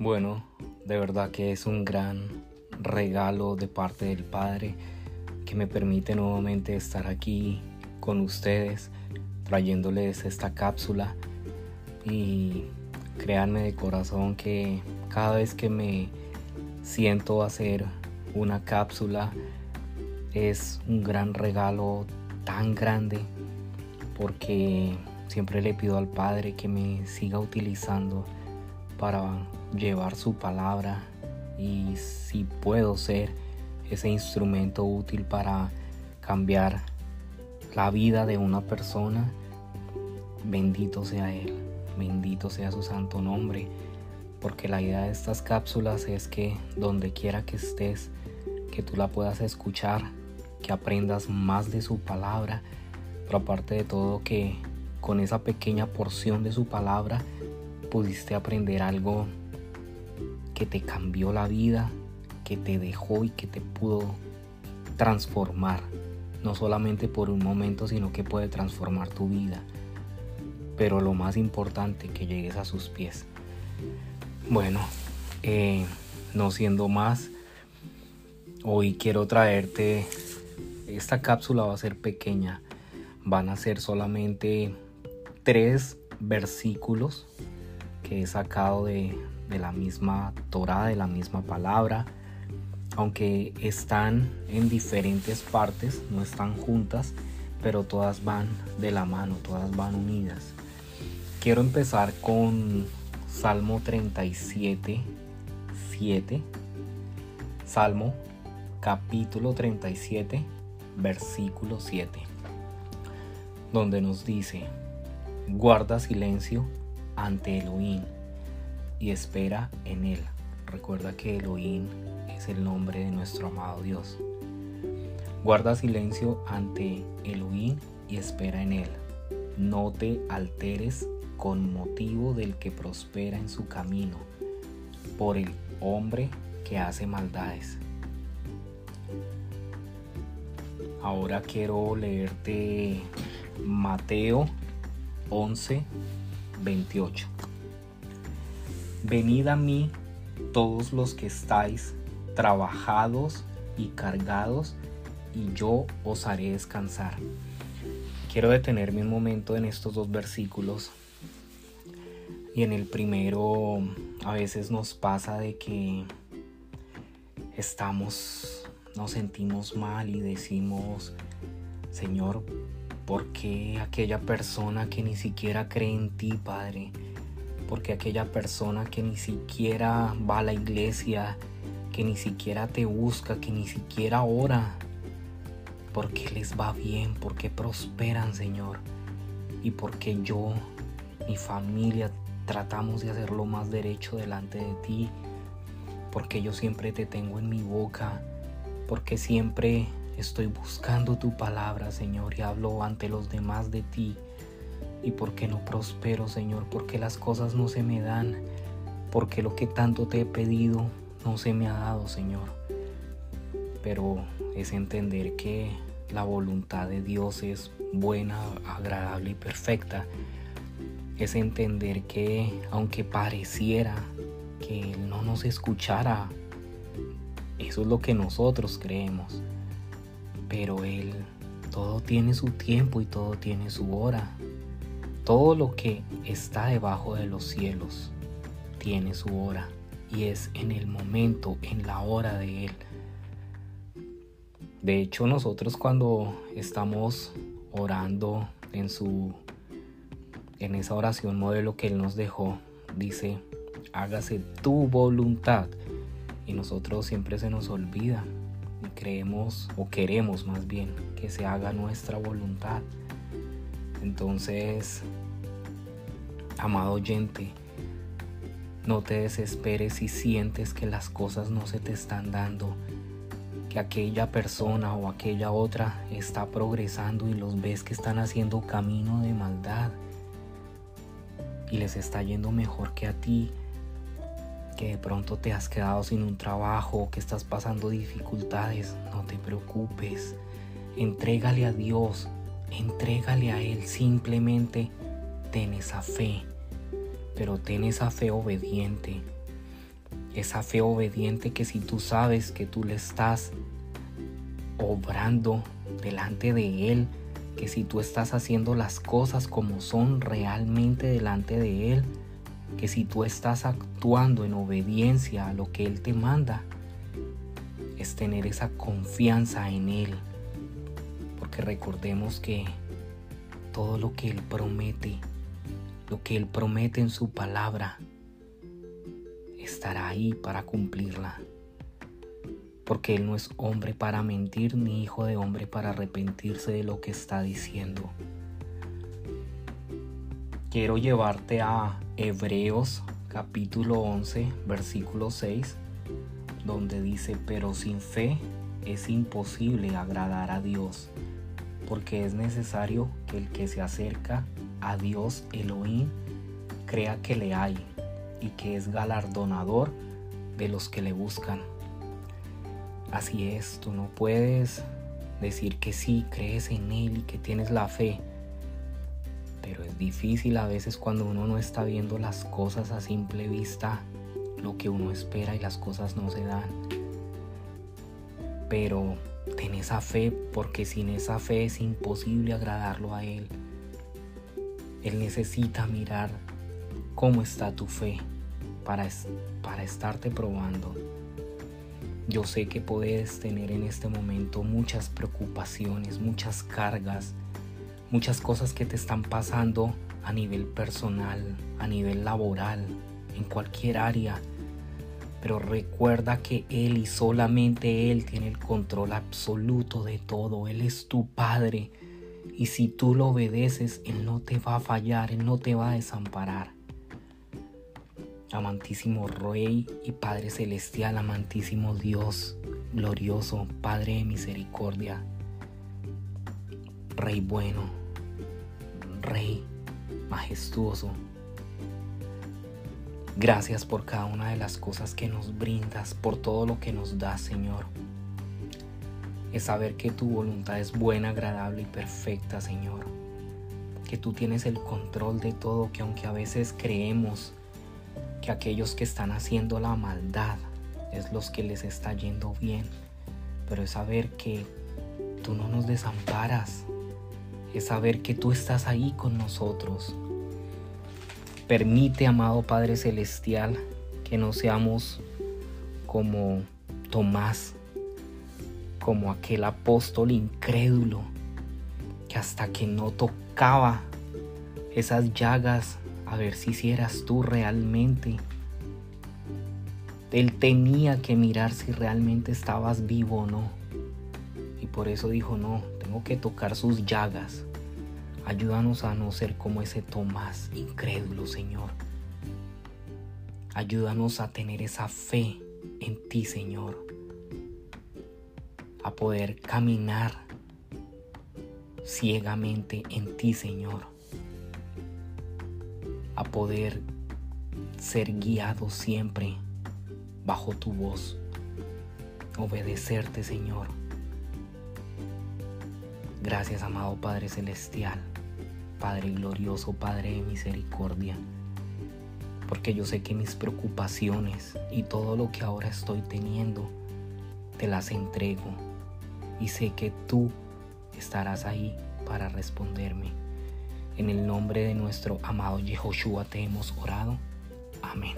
Bueno, de verdad que es un gran regalo de parte del Padre que me permite nuevamente estar aquí con ustedes trayéndoles esta cápsula. Y créanme de corazón que cada vez que me siento hacer una cápsula es un gran regalo tan grande porque siempre le pido al Padre que me siga utilizando para llevar su palabra y si puedo ser ese instrumento útil para cambiar la vida de una persona, bendito sea Él, bendito sea su santo nombre, porque la idea de estas cápsulas es que donde quiera que estés, que tú la puedas escuchar, que aprendas más de su palabra, pero aparte de todo que con esa pequeña porción de su palabra pudiste aprender algo que te cambió la vida, que te dejó y que te pudo transformar, no solamente por un momento, sino que puede transformar tu vida. Pero lo más importante, que llegues a sus pies. Bueno, eh, no siendo más, hoy quiero traerte, esta cápsula va a ser pequeña, van a ser solamente tres versículos he sacado de, de la misma Torah, de la misma palabra, aunque están en diferentes partes, no están juntas, pero todas van de la mano, todas van unidas. Quiero empezar con Salmo 37, 7. Salmo capítulo 37, versículo 7, donde nos dice, guarda silencio ante Elohim y espera en Él. Recuerda que Elohim es el nombre de nuestro amado Dios. Guarda silencio ante Elohim y espera en Él. No te alteres con motivo del que prospera en su camino, por el hombre que hace maldades. Ahora quiero leerte Mateo 11, 28. Venid a mí todos los que estáis trabajados y cargados, y yo os haré descansar. Quiero detenerme un momento en estos dos versículos. Y en el primero a veces nos pasa de que estamos, nos sentimos mal y decimos, Señor, ¿por qué aquella persona que ni siquiera cree en ti, Padre? porque aquella persona que ni siquiera va a la iglesia, que ni siquiera te busca, que ni siquiera ora, porque les va bien, porque prosperan, Señor, y porque yo, mi familia, tratamos de hacer lo más derecho delante de ti, porque yo siempre te tengo en mi boca, porque siempre estoy buscando tu palabra, Señor, y hablo ante los demás de ti y por qué no prospero, Señor, porque las cosas no se me dan, porque lo que tanto te he pedido no se me ha dado, Señor. Pero es entender que la voluntad de Dios es buena, agradable y perfecta. Es entender que aunque pareciera que Él no nos escuchara, eso es lo que nosotros creemos. Pero Él todo tiene su tiempo y todo tiene su hora. Todo lo que está debajo de los cielos tiene su hora y es en el momento, en la hora de Él. De hecho, nosotros cuando estamos orando en su en esa oración modelo que él nos dejó, dice, "Hágase tu voluntad." Y nosotros siempre se nos olvida creemos o queremos más bien que se haga nuestra voluntad. Entonces, amado oyente, no te desesperes si sientes que las cosas no se te están dando, que aquella persona o aquella otra está progresando y los ves que están haciendo camino de maldad y les está yendo mejor que a ti, que de pronto te has quedado sin un trabajo, que estás pasando dificultades, no te preocupes, entrégale a Dios Entrégale a Él simplemente ten esa fe, pero ten esa fe obediente. esa fe obediente que si tú sabes que tú le estás obrando delante de Él, que si tú estás haciendo las cosas como son realmente delante de Él, que si tú estás actuando en obediencia a lo que Él te manda, es tener esa confianza en Él. Porque recordemos que todo lo que Él promete, lo que Él promete en su palabra, estará ahí para cumplirla. Porque Él no es hombre para mentir ni hijo de hombre para arrepentirse de lo que está diciendo. Quiero llevarte a Hebreos capítulo 11, versículo 6, donde dice, pero sin fe es imposible agradar a Dios, porque es necesario que el que se acerca a Dios Elohim crea que le hay y que es galardonador de los que le buscan. Así es, tú no puedes decir que sí, crees en Él y que tienes la fe. Pero es difícil a veces cuando uno no está viendo las cosas a simple vista, lo que uno espera y las cosas no se dan. Pero ten esa fe porque sin esa fe es imposible agradarlo a Él. Él necesita mirar cómo está tu fe para, para estarte probando. Yo sé que puedes tener en este momento muchas preocupaciones, muchas cargas, muchas cosas que te están pasando a nivel personal, a nivel laboral, en cualquier área. Pero recuerda que Él y solamente Él tiene el control absoluto de todo. Él es tu Padre. Y si tú lo obedeces, Él no te va a fallar, Él no te va a desamparar amantísimo Rey y Padre Celestial, amantísimo Dios, glorioso, Padre de misericordia, Rey bueno, Rey majestuoso. Gracias por cada una de las cosas que nos brindas, por todo lo que nos das, Señor. Es saber que tu voluntad es buena, agradable y perfecta, Señor. Que tú tienes el control de todo, que aunque a veces creemos que aquellos que están haciendo la maldad es los que les está yendo bien, pero es saber que tú no nos desamparas, es saber que tú estás ahí con nosotros. Permite, amado Padre Celestial, que no seamos como Tomás, como aquel apóstol incrédulo, que hasta que no tocaba esas llagas a ver si hicieras tú realmente. Él tenía que mirar si realmente estabas vivo o no. Y por eso dijo, no, tengo que tocar sus llagas. Ayúdanos a no ser como ese Tomás incrédulo, Señor. Ayúdanos a tener esa fe en ti, Señor. A poder caminar ciegamente en ti, Señor a poder ser guiado siempre bajo tu voz, obedecerte Señor. Gracias amado Padre Celestial, Padre glorioso, Padre de misericordia, porque yo sé que mis preocupaciones y todo lo que ahora estoy teniendo, te las entrego y sé que tú estarás ahí para responderme. En el nombre de nuestro amado Yehoshua te hemos orado. Amén.